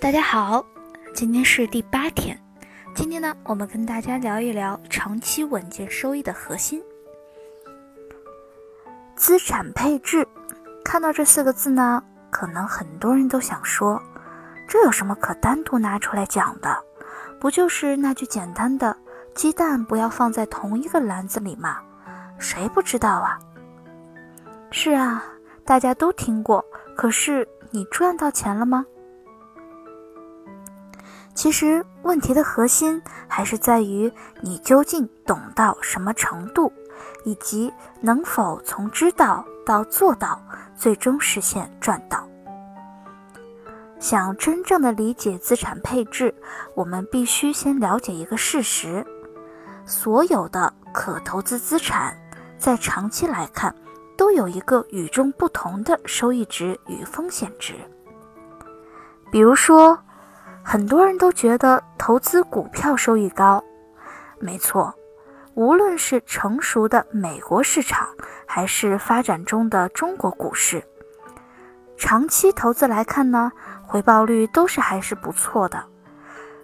大家好，今天是第八天。今天呢，我们跟大家聊一聊长期稳健收益的核心——资产配置。看到这四个字呢，可能很多人都想说，这有什么可单独拿出来讲的？不就是那句简单的“鸡蛋不要放在同一个篮子里”吗？谁不知道啊？是啊，大家都听过。可是你赚到钱了吗？其实问题的核心还是在于你究竟懂到什么程度，以及能否从知道到做到，最终实现赚到。想真正的理解资产配置，我们必须先了解一个事实：所有的可投资资产，在长期来看，都有一个与众不同的收益值与风险值。比如说。很多人都觉得投资股票收益高，没错。无论是成熟的美国市场，还是发展中的中国股市，长期投资来看呢，回报率都是还是不错的。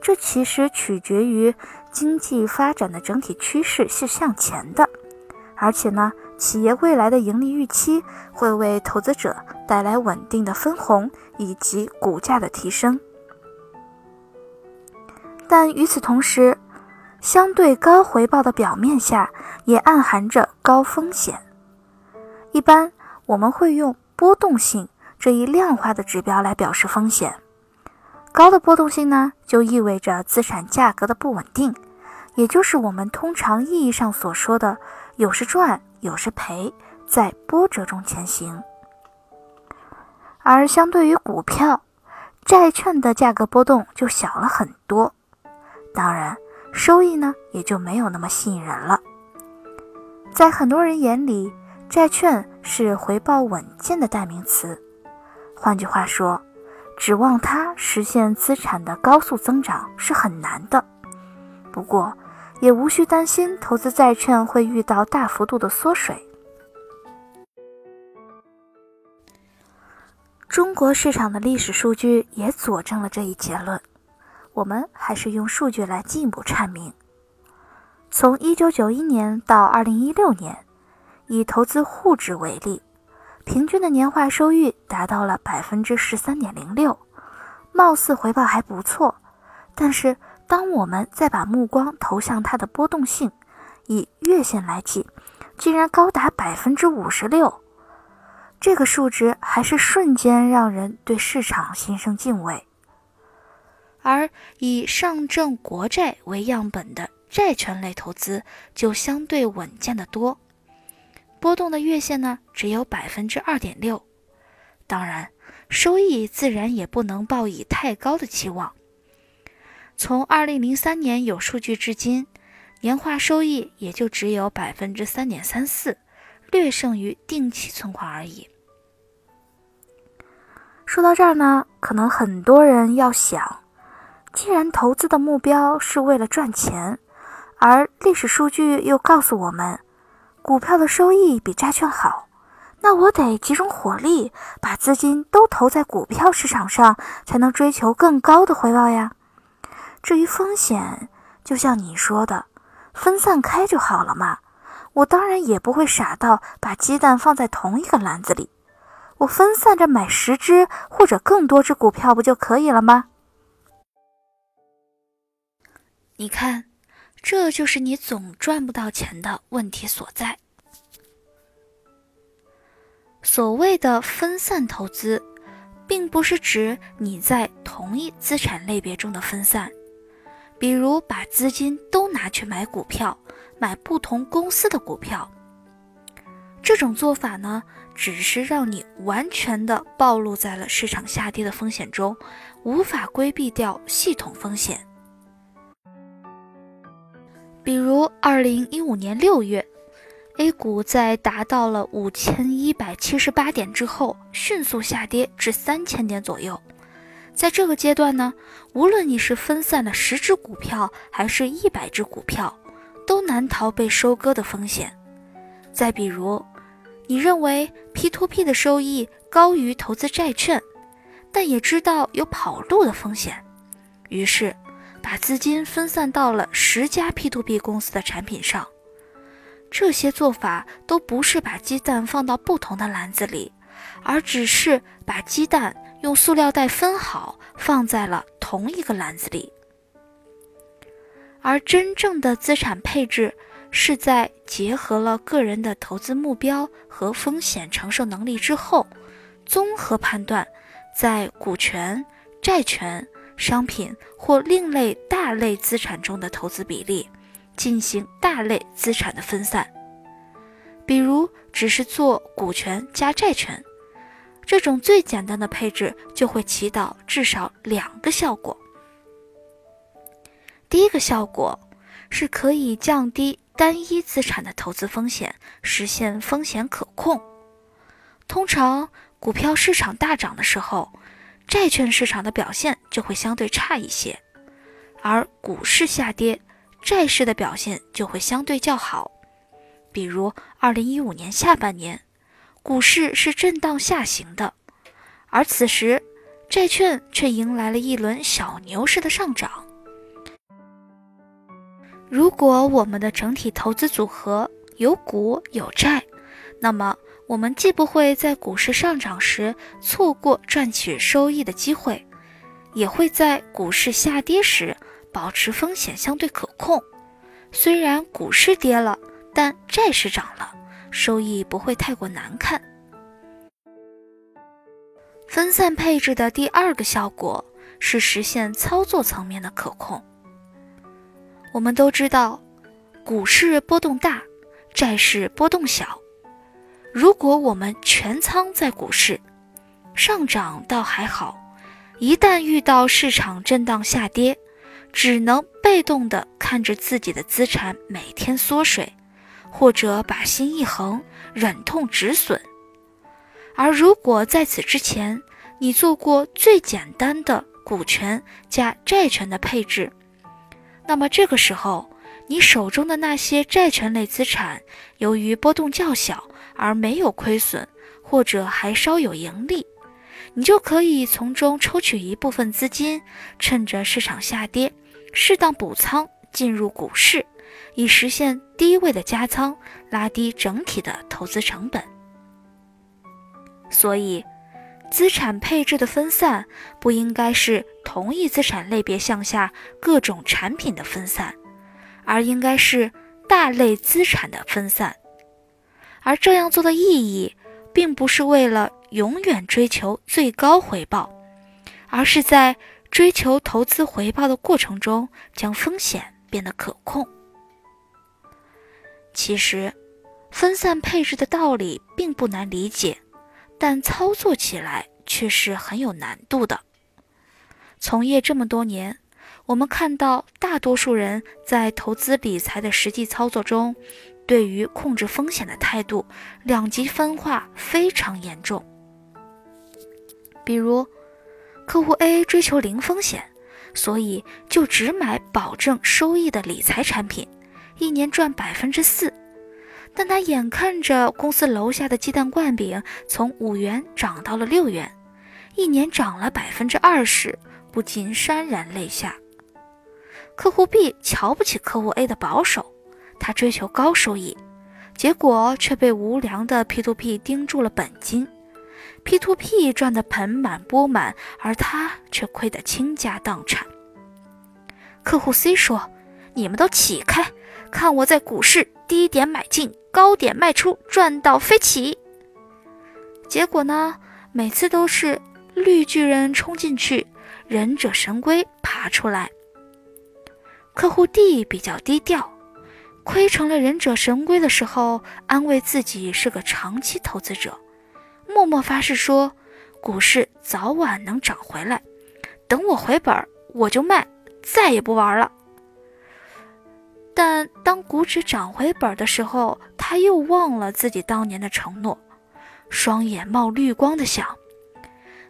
这其实取决于经济发展的整体趋势是向前的，而且呢，企业未来的盈利预期会为投资者带来稳定的分红以及股价的提升。但与此同时，相对高回报的表面下，也暗含着高风险。一般我们会用波动性这一量化的指标来表示风险。高的波动性呢，就意味着资产价格的不稳定，也就是我们通常意义上所说的有时赚有时赔，在波折中前行。而相对于股票、债券的价格波动就小了很多。当然，收益呢也就没有那么吸引人了。在很多人眼里，债券是回报稳健的代名词。换句话说，指望它实现资产的高速增长是很难的。不过，也无需担心投资债券会遇到大幅度的缩水。中国市场的历史数据也佐证了这一结论。我们还是用数据来进一步阐明。从1991年到2016年，以投资沪指为例，平均的年化收益达到了百分之十三点零六，貌似回报还不错。但是，当我们再把目光投向它的波动性，以月线来计，竟然高达百分之五十六，这个数值还是瞬间让人对市场心生敬畏。而以上证国债为样本的债券类投资就相对稳健的多，波动的月线呢只有百分之二点六，当然收益自然也不能抱以太高的期望。从二零零三年有数据至今，年化收益也就只有百分之三点三四，略胜于定期存款而已。说到这儿呢，可能很多人要想。既然投资的目标是为了赚钱，而历史数据又告诉我们，股票的收益比债券好，那我得集中火力，把资金都投在股票市场上，才能追求更高的回报呀。至于风险，就像你说的，分散开就好了嘛。我当然也不会傻到把鸡蛋放在同一个篮子里，我分散着买十只或者更多只股票不就可以了吗？你看，这就是你总赚不到钱的问题所在。所谓的分散投资，并不是指你在同一资产类别中的分散，比如把资金都拿去买股票，买不同公司的股票。这种做法呢，只是让你完全的暴露在了市场下跌的风险中，无法规避掉系统风险。比如，二零一五年六月，A 股在达到了五千一百七十八点之后，迅速下跌至三千点左右。在这个阶段呢，无论你是分散了十只股票，还是一百只股票，都难逃被收割的风险。再比如，你认为 P to P 的收益高于投资债券，但也知道有跑路的风险，于是把资金分散到了十家 P2P 公司的产品上。这些做法都不是把鸡蛋放到不同的篮子里，而只是把鸡蛋用塑料袋分好，放在了同一个篮子里。而真正的资产配置，是在结合了个人的投资目标和风险承受能力之后，综合判断，在股权、债权、商品或另类大类资产中的投资比例。进行大类资产的分散，比如只是做股权加债权，这种最简单的配置就会起到至少两个效果。第一个效果是可以降低单一资产的投资风险，实现风险可控。通常股票市场大涨的时候，债券市场的表现就会相对差一些，而股市下跌。债市的表现就会相对较好，比如二零一五年下半年，股市是震荡下行的，而此时债券却迎来了一轮小牛市的上涨。如果我们的整体投资组合有股有债，那么我们既不会在股市上涨时错过赚取收益的机会，也会在股市下跌时。保持风险相对可控，虽然股市跌了，但债市涨了，收益不会太过难看。分散配置的第二个效果是实现操作层面的可控。我们都知道，股市波动大，债市波动小。如果我们全仓在股市，上涨倒还好，一旦遇到市场震荡下跌，只能被动地看着自己的资产每天缩水，或者把心一横，忍痛止损。而如果在此之前你做过最简单的股权加债权的配置，那么这个时候你手中的那些债权类资产，由于波动较小而没有亏损，或者还稍有盈利，你就可以从中抽取一部分资金，趁着市场下跌。适当补仓进入股市，以实现低位的加仓，拉低整体的投资成本。所以，资产配置的分散不应该是同一资产类别向下各种产品的分散，而应该是大类资产的分散。而这样做的意义，并不是为了永远追求最高回报，而是在。追求投资回报的过程中，将风险变得可控。其实，分散配置的道理并不难理解，但操作起来却是很有难度的。从业这么多年，我们看到大多数人在投资理财的实际操作中，对于控制风险的态度两极分化非常严重。比如，客户 A 追求零风险，所以就只买保证收益的理财产品，一年赚百分之四。但他眼看着公司楼下的鸡蛋灌饼从五元涨到了六元，一年涨了百分之二十，不禁潸然泪下。客户 B 瞧不起客户 A 的保守，他追求高收益，结果却被无良的 P2P 盯住了本金。P2P 赚得盆满钵满，而他却亏得倾家荡产。客户 C 说：“你们都起开，看我在股市低点买进，高点卖出，赚到飞起。”结果呢，每次都是绿巨人冲进去，忍者神龟爬出来。客户 D 比较低调，亏成了忍者神龟的时候，安慰自己是个长期投资者。默默发誓说，股市早晚能涨回来，等我回本我就卖，再也不玩了。但当股指涨回本的时候，他又忘了自己当年的承诺，双眼冒绿光的想：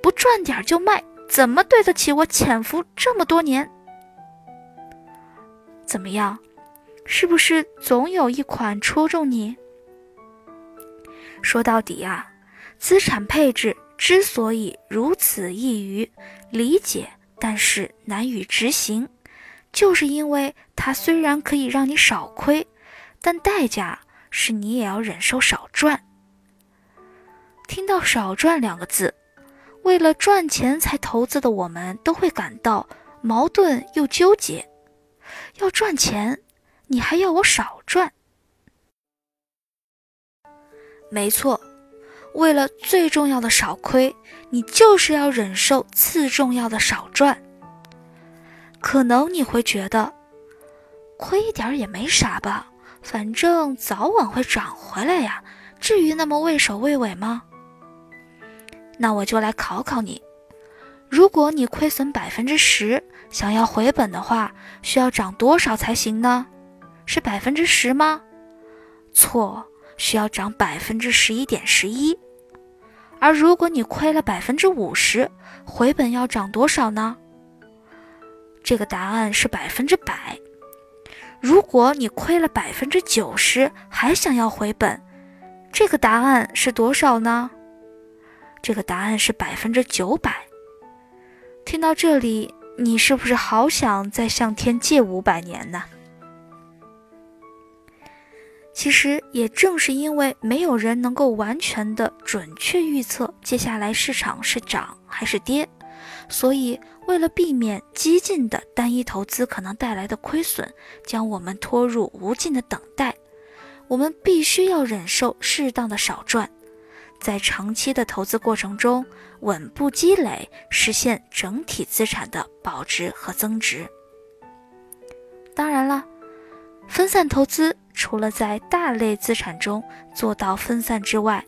不赚点就卖，怎么对得起我潜伏这么多年？怎么样，是不是总有一款戳中你？说到底啊。资产配置之所以如此易于理解，但是难以执行，就是因为它虽然可以让你少亏，但代价是你也要忍受少赚。听到“少赚”两个字，为了赚钱才投资的我们都会感到矛盾又纠结。要赚钱，你还要我少赚？没错。为了最重要的少亏，你就是要忍受次重要的少赚。可能你会觉得，亏一点也没啥吧，反正早晚会涨回来呀，至于那么畏首畏尾吗？那我就来考考你，如果你亏损百分之十，想要回本的话，需要涨多少才行呢？是百分之十吗？错，需要涨百分之十一点十一。而如果你亏了百分之五十，回本要涨多少呢？这个答案是百分之百。如果你亏了百分之九十，还想要回本，这个答案是多少呢？这个答案是百分之九百。听到这里，你是不是好想再向天借五百年呢？其实也正是因为没有人能够完全的准确预测接下来市场是涨还是跌，所以为了避免激进的单一投资可能带来的亏损，将我们拖入无尽的等待，我们必须要忍受适当的少赚，在长期的投资过程中稳步积累，实现整体资产的保值和增值。当然了，分散投资。除了在大类资产中做到分散之外，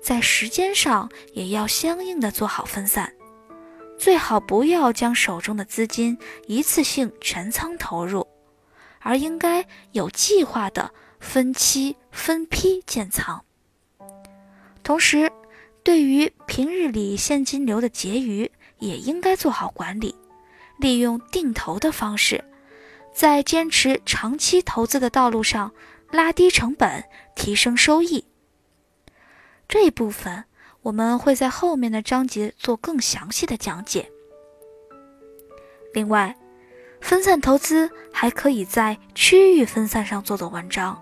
在时间上也要相应的做好分散，最好不要将手中的资金一次性全仓投入，而应该有计划的分期分批建仓。同时，对于平日里现金流的结余，也应该做好管理，利用定投的方式。在坚持长期投资的道路上，拉低成本，提升收益。这一部分我们会在后面的章节做更详细的讲解。另外，分散投资还可以在区域分散上做做文章，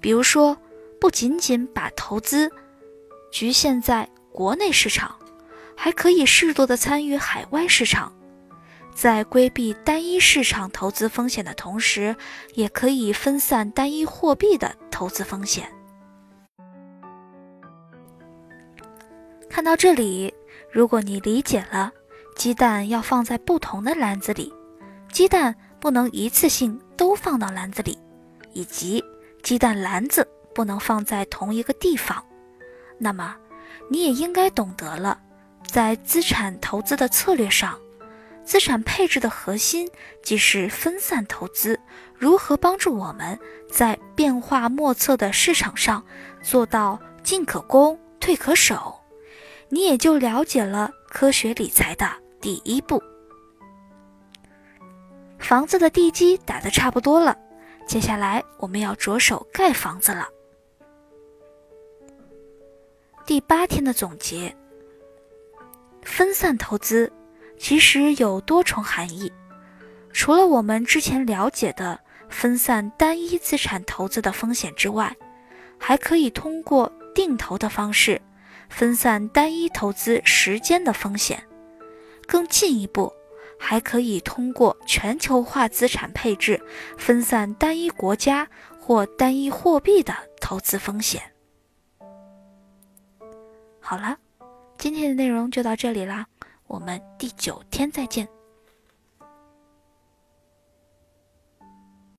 比如说，不仅仅把投资局限在国内市场，还可以适度的参与海外市场。在规避单一市场投资风险的同时，也可以分散单一货币的投资风险。看到这里，如果你理解了鸡蛋要放在不同的篮子里，鸡蛋不能一次性都放到篮子里，以及鸡蛋篮子不能放在同一个地方，那么你也应该懂得了，在资产投资的策略上。资产配置的核心即是分散投资，如何帮助我们在变化莫测的市场上做到进可攻、退可守？你也就了解了科学理财的第一步。房子的地基打得差不多了，接下来我们要着手盖房子了。第八天的总结：分散投资。其实有多重含义，除了我们之前了解的分散单一资产投资的风险之外，还可以通过定投的方式分散单一投资时间的风险。更进一步，还可以通过全球化资产配置分散单一国家或单一货币的投资风险。好了，今天的内容就到这里啦。我们第九天再见。